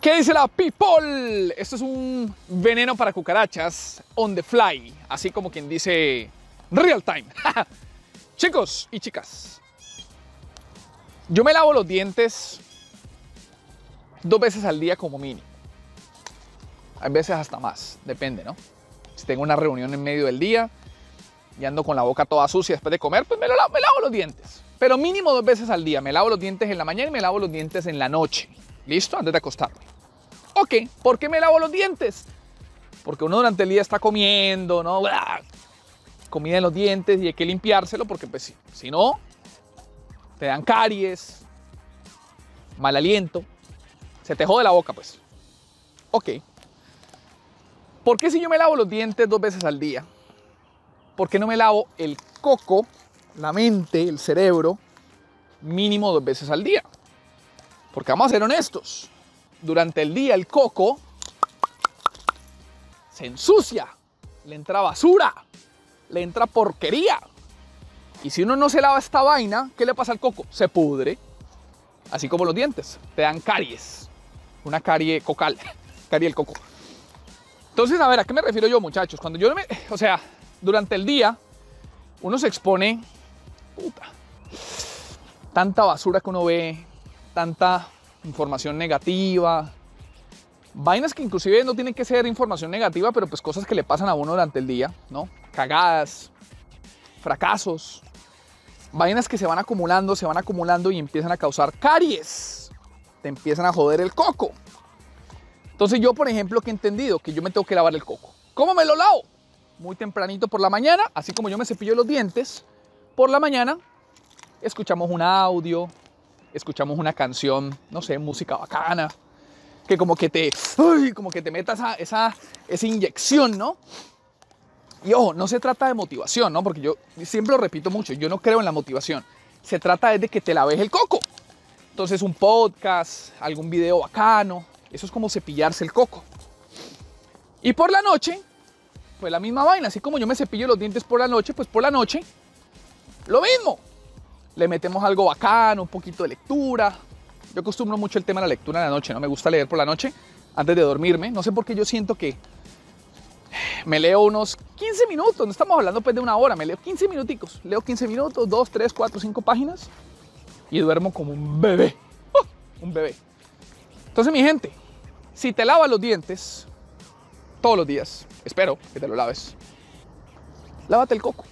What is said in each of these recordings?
¿Qué dice la people? Esto es un veneno para cucarachas on the fly, así como quien dice real time. Chicos y chicas, yo me lavo los dientes dos veces al día como mínimo. Hay veces hasta más, depende, ¿no? Si tengo una reunión en medio del día y ando con la boca toda sucia después de comer, pues me, lavo, me lavo los dientes. Pero mínimo dos veces al día. Me lavo los dientes en la mañana y me lavo los dientes en la noche. ¿Listo? Antes de acostarme. Ok, ¿por qué me lavo los dientes? Porque uno durante el día está comiendo, ¿no? Comida en los dientes y hay que limpiárselo porque pues si, si no, te dan caries, mal aliento, se te jode la boca pues. Ok. ¿Por qué si yo me lavo los dientes dos veces al día? ¿Por qué no me lavo el coco, la mente, el cerebro, mínimo dos veces al día? Porque vamos a ser honestos. Durante el día el coco se ensucia, le entra basura, le entra porquería. Y si uno no se lava esta vaina, ¿qué le pasa al coco? Se pudre. Así como los dientes, te dan caries. Una carie cocal, carie el coco. Entonces, a ver, ¿a qué me refiero yo, muchachos? Cuando yo me, o sea, durante el día uno se expone, puta, tanta basura que uno ve, tanta información negativa, vainas que inclusive no tienen que ser información negativa, pero pues cosas que le pasan a uno durante el día, ¿no? Cagadas, fracasos, vainas que se van acumulando, se van acumulando y empiezan a causar caries, te empiezan a joder el coco. Entonces yo, por ejemplo, que he entendido que yo me tengo que lavar el coco. ¿Cómo me lo lavo? Muy tempranito por la mañana, así como yo me cepillo los dientes, por la mañana escuchamos un audio, escuchamos una canción, no sé, música bacana, que como que te, como que te meta esa, esa, esa inyección, ¿no? Y ojo, no se trata de motivación, ¿no? Porque yo siempre lo repito mucho, yo no creo en la motivación. Se trata de que te laves el coco. Entonces un podcast, algún video bacano, eso es como cepillarse el coco. Y por la noche, pues la misma vaina, así como yo me cepillo los dientes por la noche, pues por la noche, lo mismo le metemos algo bacano, un poquito de lectura. Yo acostumbro mucho el tema de la lectura en la noche, ¿no? Me gusta leer por la noche antes de dormirme. No sé por qué yo siento que me leo unos 15 minutos, no estamos hablando pues de una hora, me leo 15 minuticos. Leo 15 minutos, 2, 3, 4, 5 páginas y duermo como un bebé. ¡Oh! un bebé. Entonces, mi gente, si te lavas los dientes todos los días, espero que te lo laves, lávate el coco.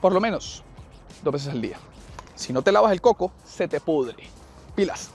Por lo menos dos veces al día. Si no te lavas el coco, se te pudre. Pilas.